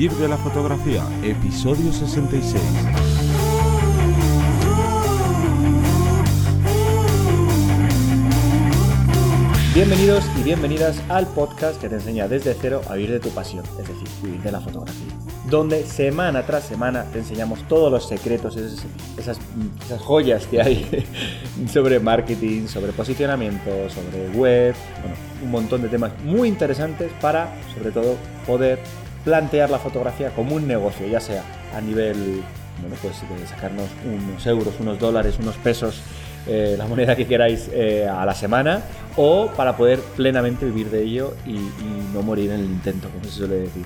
Vivir de la fotografía, episodio 66. Bienvenidos y bienvenidas al podcast que te enseña desde cero a vivir de tu pasión, es decir, vivir de la fotografía. Donde semana tras semana te enseñamos todos los secretos, esas, esas, joyas que hay sobre marketing, sobre posicionamiento, sobre web, bueno, un montón de temas muy interesantes para, sobre todo, poder plantear la fotografía como un negocio, ya sea a nivel, bueno, pues de sacarnos unos euros, unos dólares, unos pesos eh, la moneda que queráis eh, a la semana o para poder plenamente vivir de ello y, y, no morir en el intento, como se suele decir.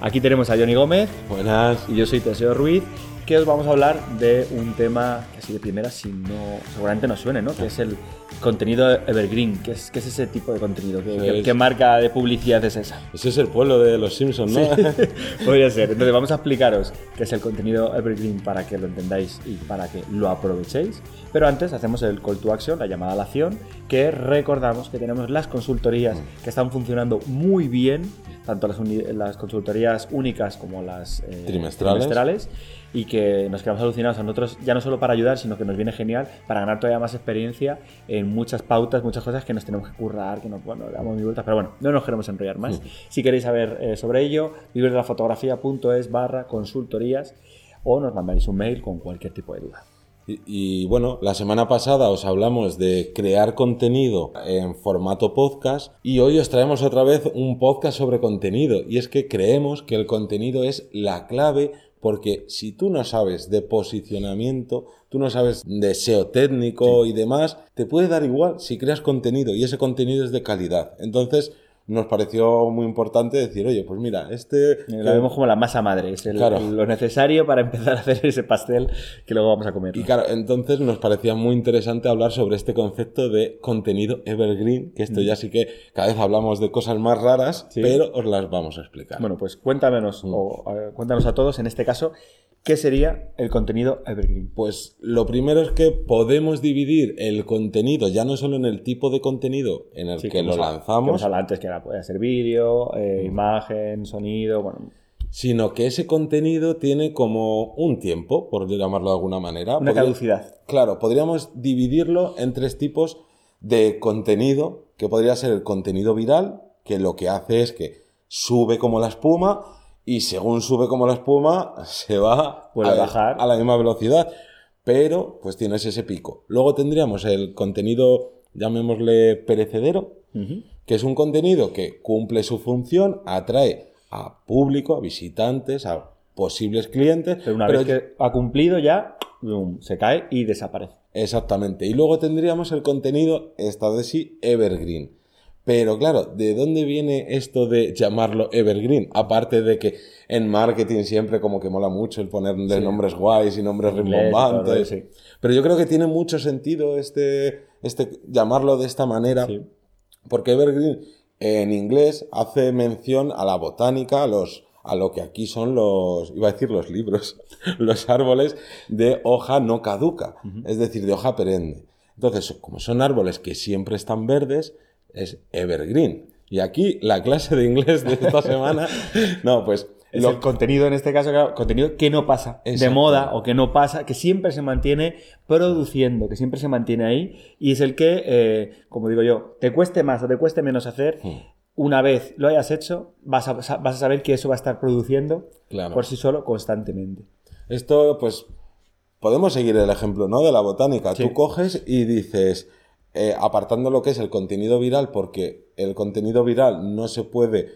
Aquí tenemos a Johnny Gómez. Buenas. Y yo soy Teseo Ruiz, que os vamos a hablar de un tema que así de primera, si no, seguramente nos suene, ¿no? Que es el contenido evergreen. ¿Qué es, qué es ese tipo de contenido? ¿Qué, qué, qué marca de publicidad es esa? Ese es el pueblo de los Simpsons, ¿no? Sí, podría ser. Entonces vamos a explicaros qué es el contenido evergreen para que lo entendáis y para que lo aprovechéis. Pero antes hacemos el call to action, la llamada a la acción, que recordamos que tenemos las consultorías que están funcionando muy bien, tanto las, las consultorías únicas como las eh, trimestrales. trimestrales, y que nos quedamos alucinados a nosotros, ya no solo para ayudar, sino que nos viene genial para ganar todavía más experiencia en muchas pautas, muchas cosas que nos tenemos que currar, que nos, bueno, damos mi vuelta, pero bueno, no nos queremos enrollar más. Sí. Si queréis saber eh, sobre ello, vivirdelafotografía.es barra consultorías o nos mandáis un mail con cualquier tipo de duda. Y, y, bueno, la semana pasada os hablamos de crear contenido en formato podcast y hoy os traemos otra vez un podcast sobre contenido y es que creemos que el contenido es la clave porque si tú no sabes de posicionamiento, tú no sabes de SEO técnico sí. y demás, te puede dar igual si creas contenido y ese contenido es de calidad. Entonces, nos pareció muy importante decir, oye, pues mira, este... Lo vemos como la masa madre, es el, claro. lo necesario para empezar a hacer ese pastel que luego vamos a comer. Y claro, entonces nos parecía muy interesante hablar sobre este concepto de contenido evergreen, que esto mm. ya sí que cada vez hablamos de cosas más raras, sí. pero os las vamos a explicar. Bueno, pues cuéntanos, mm. o, uh, cuéntanos a todos, en este caso, ¿Qué sería el contenido evergreen? Pues lo primero es que podemos dividir el contenido ya no solo en el tipo de contenido en el sí, que, que lo lanzamos. Que antes que era, puede ser vídeo, eh, mm. imagen, sonido, bueno. Sino que ese contenido tiene como un tiempo, por llamarlo de alguna manera. Una Podría, caducidad. Claro, podríamos dividirlo en tres tipos de contenido, que podría ser el contenido viral, que lo que hace es que sube como la espuma y según sube como la espuma, se va a, bajar. a la misma velocidad. Pero, pues tienes ese pico. Luego tendríamos el contenido, llamémosle perecedero, uh -huh. que es un contenido que cumple su función, atrae a público, a visitantes, a posibles clientes. Pero una pero vez que ha cumplido ya, boom, se cae y desaparece. Exactamente. Y luego tendríamos el contenido, esta de sí, evergreen pero claro, ¿de dónde viene esto de llamarlo evergreen? Aparte de que en marketing siempre como que mola mucho el ponerle sí. nombres guays y nombres rimbombantes. Sí. Pero yo creo que tiene mucho sentido este, este llamarlo de esta manera. Sí. Porque evergreen en inglés hace mención a la botánica, a los a lo que aquí son los, iba a decir los libros, los árboles de hoja no caduca, uh -huh. es decir, de hoja perenne. Entonces, como son árboles que siempre están verdes, es evergreen. Y aquí la clase de inglés de esta semana, no, pues es lo, el contenido en este caso, claro, contenido que no pasa de moda o que no pasa, que siempre se mantiene produciendo, que siempre se mantiene ahí y es el que, eh, como digo yo, te cueste más o te cueste menos hacer. Hmm. Una vez lo hayas hecho, vas a, vas a saber que eso va a estar produciendo claro. por sí solo constantemente. Esto, pues, podemos seguir el ejemplo, ¿no? De la botánica. Sí. Tú coges y dices, eh, apartando lo que es el contenido viral, porque el contenido viral no se puede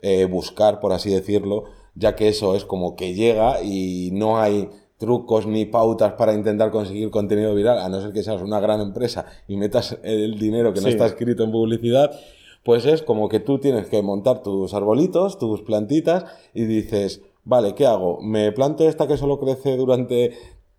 eh, buscar, por así decirlo, ya que eso es como que llega y no hay trucos ni pautas para intentar conseguir contenido viral, a no ser que seas una gran empresa y metas el dinero que sí. no está escrito en publicidad, pues es como que tú tienes que montar tus arbolitos, tus plantitas y dices, vale, ¿qué hago? ¿Me planto esta que solo crece durante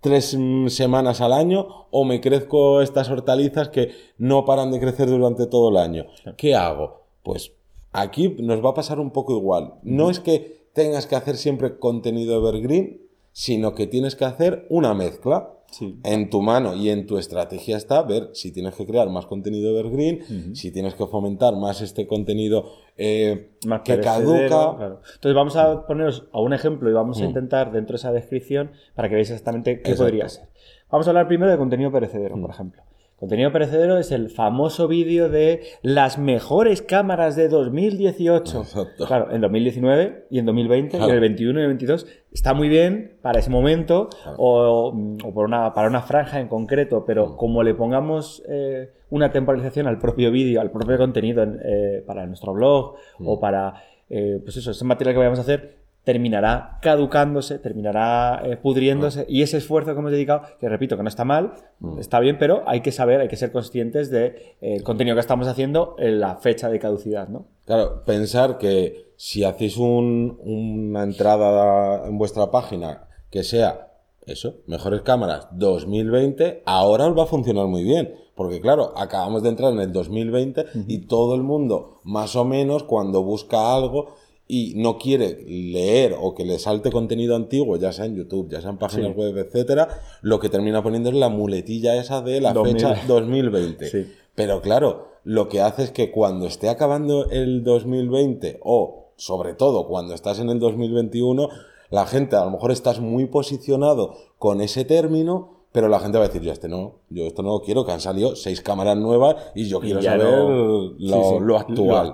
tres semanas al año o me crezco estas hortalizas que no paran de crecer durante todo el año. ¿Qué hago? Pues aquí nos va a pasar un poco igual. No es que tengas que hacer siempre contenido evergreen, sino que tienes que hacer una mezcla. En tu mano y en tu estrategia está ver si tienes que crear más contenido evergreen, si tienes que fomentar más este contenido eh, que caduca. Entonces vamos a poneros a un ejemplo y vamos a intentar dentro de esa descripción para que veáis exactamente qué podría ser. Vamos a hablar primero de contenido perecedero, por ejemplo. Contenido perecedero es el famoso vídeo de las mejores cámaras de 2018. Exacto. Claro, en 2019 y en 2020 y en el 21 y el 22 está muy bien para ese momento o, por una, para una franja en concreto, pero mm. como le pongamos eh, una temporalización al propio vídeo, al propio contenido eh, para nuestro blog o mm. para, eh, pues eso, ese material que vayamos a hacer, terminará caducándose, terminará eh, pudriéndose y ese esfuerzo que hemos dedicado, que repito que no está mal, mm. está bien, pero hay que saber, hay que ser conscientes del de, eh, contenido que estamos haciendo en la fecha de caducidad, ¿no? Claro, pensar que si hacéis una entrada en vuestra página que sea eso, mejores cámaras 2020, ahora os va a funcionar muy bien. Porque claro, acabamos de entrar en el 2020 y todo el mundo, más o menos, cuando busca algo, y no quiere leer o que le salte contenido antiguo, ya sea en YouTube, ya sea en páginas web, etcétera, lo que termina poniendo es la muletilla esa de la fecha 2020. Pero claro, lo que hace es que cuando esté acabando el 2020 o sobre todo cuando estás en el 2021, la gente a lo mejor estás muy posicionado con ese término, pero la gente va a decir, yo este no, yo esto no quiero, que han salido seis cámaras nuevas y yo quiero saber lo, actual.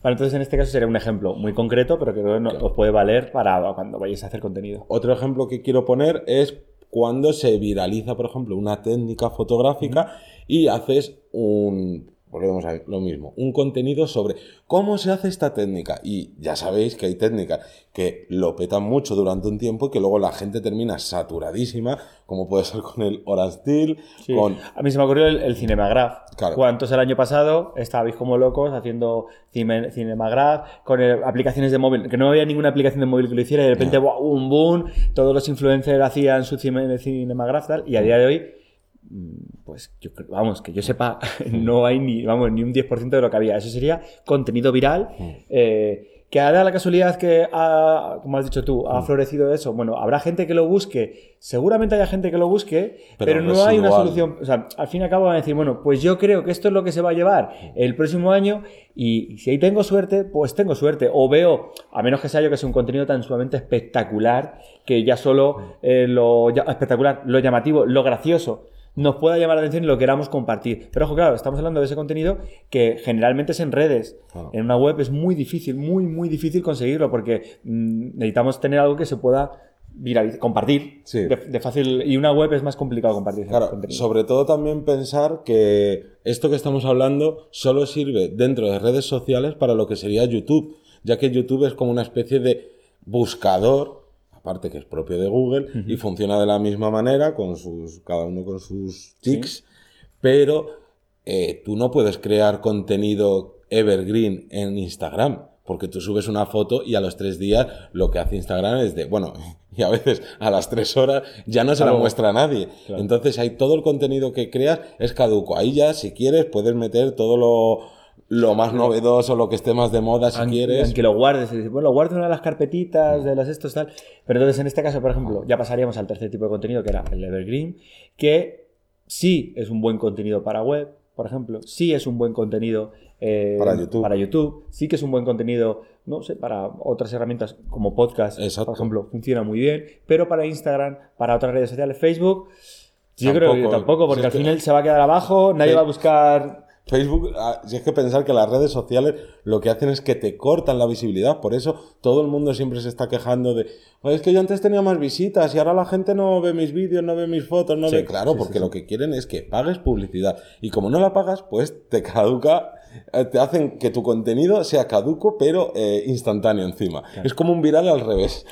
Vale, entonces en este caso sería un ejemplo muy concreto, pero que os puede valer para cuando vayáis a hacer contenido. Otro ejemplo que quiero poner es cuando se viraliza, por ejemplo, una técnica fotográfica y haces un, volvemos a lo mismo, un contenido sobre cómo se hace esta técnica. Y ya sabéis que hay técnicas que lo petan mucho durante un tiempo y que luego la gente termina saturadísima, como puede ser con el Orastil, con... A mí se me ocurrió el, Cinemagraph. ¿Cuántos el año pasado estabais como locos haciendo Cinemagraph con aplicaciones de móvil? Que no había ninguna aplicación de móvil que lo hiciera y de repente, un boom, todos los influencers hacían su Cinemagraph tal, y a día de hoy pues yo vamos, que yo sepa, no hay ni, vamos, ni un 10% de lo que había. Eso sería contenido viral. Mm. Eh, que hará la casualidad que, ha, como has dicho tú, ha mm. florecido eso. Bueno, habrá gente que lo busque, seguramente haya gente que lo busque, pero, no hay una solución. O sea, al fin y al cabo van a decir, bueno, pues yo creo que esto es lo que se va a llevar el próximo año y si ahí tengo suerte, pues tengo suerte. O veo, a menos que sea yo que sea un contenido tan sumamente espectacular, que ya solo eh, lo espectacular, lo llamativo, lo gracioso nos pueda llamar la atención y lo queramos compartir. Pero ojo, claro, estamos hablando de ese contenido que generalmente es en redes. En una web es muy difícil, muy, muy difícil conseguirlo porque mm, necesitamos tener algo que se pueda compartir de, fácil y una web es más complicado compartir claro sobre todo también pensar que esto que estamos hablando solo sirve dentro de redes sociales para lo que sería YouTube ya que YouTube es como una especie de buscador parte que es propio de Google y funciona de la misma manera, con sus, cada uno con sus tics, pero eh, tú no puedes crear contenido evergreen en Instagram, porque tú subes una foto y a los tres días lo que hace Instagram es de, bueno, y a veces a las tres horas ya no se la muestra a nadie. Entonces hay todo el contenido que creas es caduco. Ahí ya, si quieres, puedes meter todo lo lo más novedoso, lo que esté más de moda si quieres. Aunque lo guardes, bueno, lo guardo en una de las carpetitas, de las estos tal. Pero entonces en este caso, por ejemplo, ya pasaríamos al tercer tipo de contenido, que era el evergreen, que sí es un buen contenido para web, por ejemplo, sí es un buen contenido eh, para, YouTube. para YouTube, sí que es un buen contenido, no sé, para otras herramientas como podcast, por ejemplo, funciona muy bien, pero para Instagram, para otras redes sociales, Facebook, yo creo que tampoco, porque al final se va a quedar abajo, nadie va a buscar Facebook, ah, si es que pensar que las redes sociales lo que hacen es que te cortan la visibilidad, por eso todo el mundo siempre se está quejando de, es que yo antes tenía más visitas y ahora la gente no ve mis vídeos, no ve mis fotos, no ve... Claro, porque lo que quieren es que pagues publicidad y como no la pagas, pues te caduca, eh, te hacen que tu contenido sea caduco pero eh, instantáneo encima. Es como un viral al revés.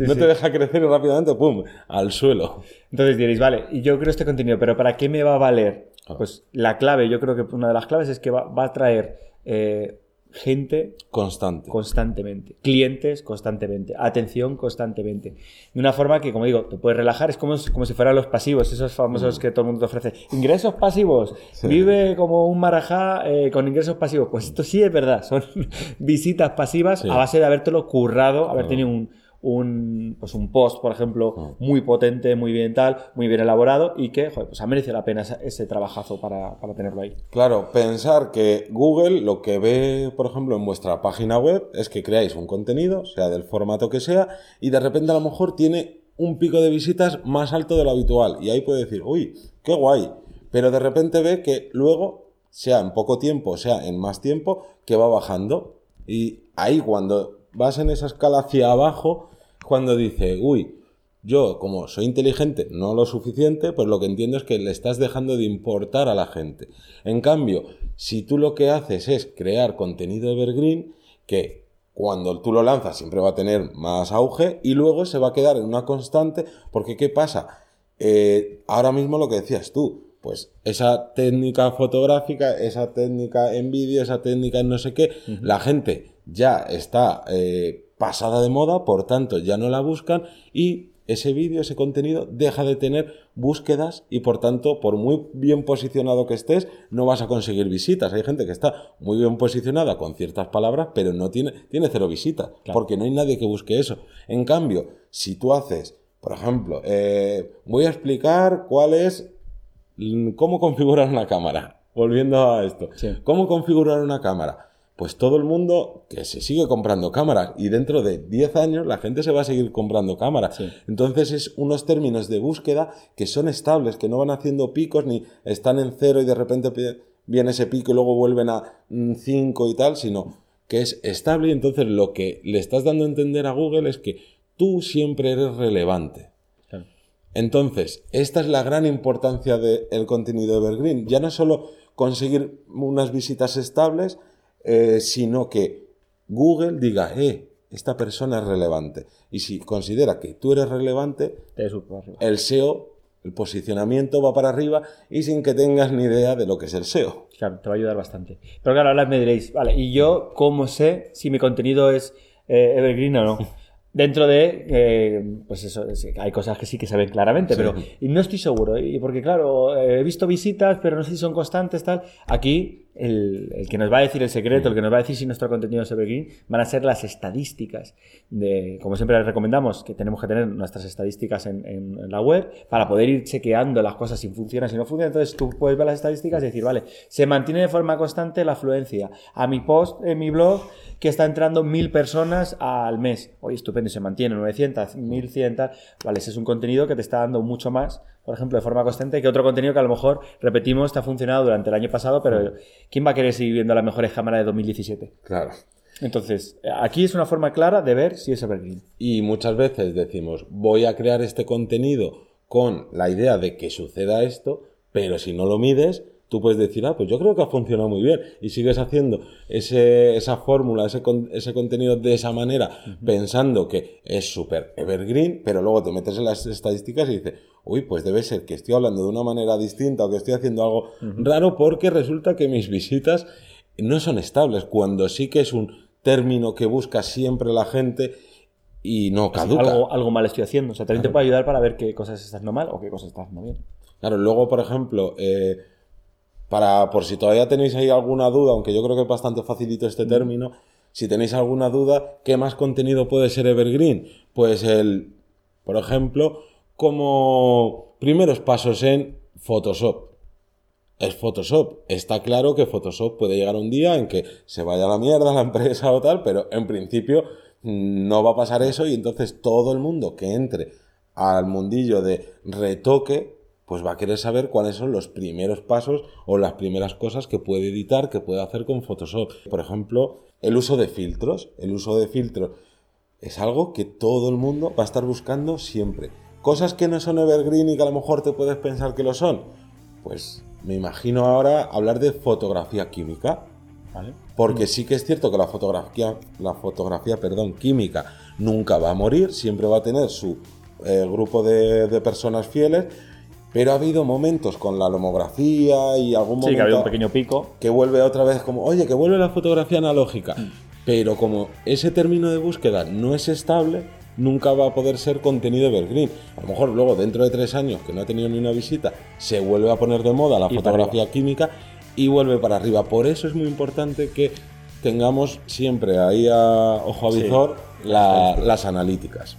no te deja crecer y rápidamente, ¡pum!, al suelo. Entonces diréis, vale, y yo creo este contenido, pero ¿para qué me va a valer? Pues la clave, yo creo que una de las claves es que va, a traer eh, gente constante. constantemente clientes constantemente atención constantemente. De una forma que como digo te puedes relajar es como, como si fueran los pasivos esos famosos mm. que todo el mundo te ofrece. Ingresos pasivos vive como un marajá eh, con ingresos pasivos. Pues esto sí es verdad son visitas pasivas a base de habértelo currado haber tenido un, un, pues un post, por ejemplo, Mm. muy potente, muy bien tal, muy bien elaborado y que joder, pues ha merecido la pena ese, ese trabajazo para, para tenerlo ahí. Claro, pensar que Google lo que ve, por ejemplo, en vuestra página web es que creáis un contenido, sea del formato que sea, y de repente a lo mejor tiene un pico de visitas más alto de lo habitual. Y ahí puede decir, uy, qué guay. Pero de repente ve que luego, sea en poco tiempo, sea en más tiempo, que va bajando. Y ahí cuando vas en esa escala hacia abajo, cuando dice, uy, yo, como soy inteligente, no lo suficiente, pues lo que entiendo es que le estás dejando de importar a la gente. En cambio, si tú lo que haces es crear contenido evergreen, que cuando tú lo lanzas siempre va a tener más auge y luego se va a quedar en una constante, porque ¿qué pasa? Eh, ahora mismo lo que decías tú, pues esa técnica fotográfica, esa técnica en vídeo, esa técnica en no sé qué, la gente ya está eh, pasada de moda, por tanto ya no la buscan y ese vídeo, ese contenido deja de tener búsquedas y por tanto, por muy bien posicionado que estés, no vas a conseguir visitas. Hay gente que está muy bien posicionada con ciertas palabras, pero no tiene, tiene cero visitas, porque no hay nadie que busque eso. En cambio, si tú haces, por ejemplo, eh, voy a explicar cuál es cómo configurar una cámara. Volviendo a esto. Sí. ¿Cómo configurar una cámara? Pues todo el mundo que se sigue comprando cámaras y dentro de 10 años la gente se va a seguir comprando cámaras. Sí. Entonces es unos términos de búsqueda que son estables, que no van haciendo picos ni están en cero y de repente viene ese pico y luego vuelven a 5 y tal, sino que es estable y entonces lo que le estás dando a entender a Google es que tú siempre eres relevante. Claro. Entonces, esta es la gran importancia del contenido evergreen. Ya no solo conseguir unas visitas estables, eh, sino que Google diga, eh, esta persona es relevante. Y si considera que tú eres relevante, el SEO, el posicionamiento va para arriba y sin que tengas ni idea de lo que es el SEO. Claro, te va a ayudar bastante. Pero claro, ahora me diréis, vale, ¿y yo cómo sé si mi contenido es eh, evergreen o no? Dentro de, eh, pues eso, es- hay cosas que sí que se ven claramente, Sí. pero y no estoy seguro. Y porque claro, he visto visitas, pero no sé si son constantes, tal. Aquí, el, el que nos va a decir el secreto, el que nos va a decir si nuestro contenido es evergreen, van a ser las estadísticas. De, como siempre les recomendamos, que tenemos que tener nuestras estadísticas en, en- en la web para poder ir chequeando las cosas si funcionan, si no funcionan. Entonces tú puedes ver las estadísticas y decir, vale, se mantiene de forma constante la afluencia. A mi post en mi blog que está entrando mil personas al mes. Oye, estupendo, se mantiene 900, 1100, tal. Vale, ese es un contenido que te está dando mucho más, por ejemplo, de forma constante que otro contenido que a lo mejor, repetimos, te ha funcionado durante el año pasado, pero ¿quién va a querer seguir viendo las mejores cámaras de 2017? Claro. Entonces, aquí es una forma clara de ver si es evergreen. Y muchas veces decimos, voy a crear este contenido con la idea de que suceda esto, pero si no lo mides, tú puedes decir, ah, pues yo creo que ha funcionado muy bien. Y sigues haciendo ese, esa fórmula, ese, con- ese contenido de esa manera, pensando que es súper evergreen, pero luego te metes en las estadísticas y dices, uy, pues debe ser que estoy hablando de una manera distinta o que estoy haciendo algo raro porque resulta que mis visitas no son estables, cuando sí que es un término que busca siempre la gente y no caduca. Algo, algo mal estoy haciendo. O sea, también te puede ayudar para ver qué cosas estás haciendo mal o qué cosas estás haciendo bien. Claro, luego, por ejemplo, eh, para, por si todavía tenéis ahí alguna duda, aunque yo creo que es bastante facilito este término, si tenéis alguna duda, ¿qué más contenido puede ser evergreen? Pues el, por ejemplo, como primeros pasos en Photoshop. Es Photoshop. Está claro que Photoshop puede llegar un día en que se vaya a la mierda la empresa o tal, pero en principio no va a pasar eso y entonces todo el mundo que entre al mundillo de retoque, pues va a querer saber cuáles son los primeros pasos o las primeras cosas que puede editar, que puede hacer con Photoshop. Por ejemplo, el uso de filtros. El uso de filtros es algo que todo el mundo va a estar buscando siempre. Cosas que no son evergreen y que a lo mejor te puedes pensar que lo son. Pues me imagino ahora hablar de fotografía química. ¿Vale? Porque sí que es cierto que la fotografía, la fotografía, perdón, química nunca va a morir, siempre va a tener su eh, grupo de, de personas fieles, pero ha habido momentos con la lomografía y algún Sí, que momento había un pequeño pico. que vuelve otra vez como, oye, que vuelve la fotografía analógica. Mm. Pero como ese término de búsqueda no es estable, nunca va a poder ser contenido evergreen. A lo mejor luego, dentro de tres años, que no ha tenido ni una visita, se vuelve a poner de moda la Y fotografía química y vuelve para arriba. Por eso es muy importante que tengamos siempre ahí a ojo a Sí. visor la- las analíticas.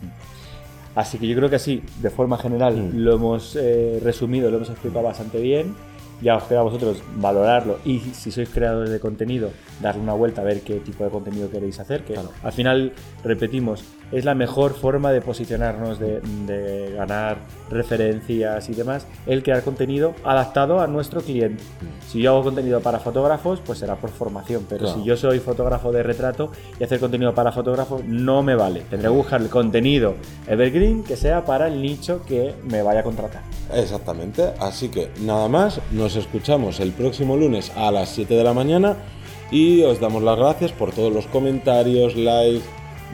Así que yo creo que así, de forma general, Mm. lo hemos eh, resumido, lo hemos explicado bastante bien. Ya os queda a vosotros valorarlo y si sois creadores de contenido, darle una vuelta a ver qué tipo de contenido queréis hacer. Que Claro. al final, repetimos, es la mejor forma de posicionarnos, de, de ganar referencias y demás, el crear contenido adaptado a nuestro cliente. Si yo hago contenido para fotógrafos, pues será por formación, pero Claro. si yo soy fotógrafo de retrato y hacer contenido para fotógrafos no me vale. Tendré que buscar el contenido evergreen que sea para el nicho que me vaya a contratar. Exactamente. Así que nada más, nos escuchamos el próximo lunes a las 7 de la mañana y os damos las gracias por todos los comentarios, likes,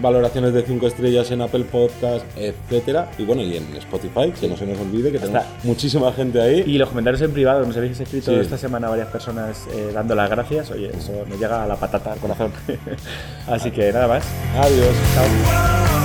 valoraciones de 5 estrellas en Apple Podcast, etcétera. Y bueno, y en Spotify, que no se nos olvide que tenemos muchísima gente ahí. Y los comentarios en privado, nos habéis escrito Sí. esta semana varias personas eh, dando las gracias. Oye, eso me llega a la patata, al corazón. Así que nada más. Adiós. Chao.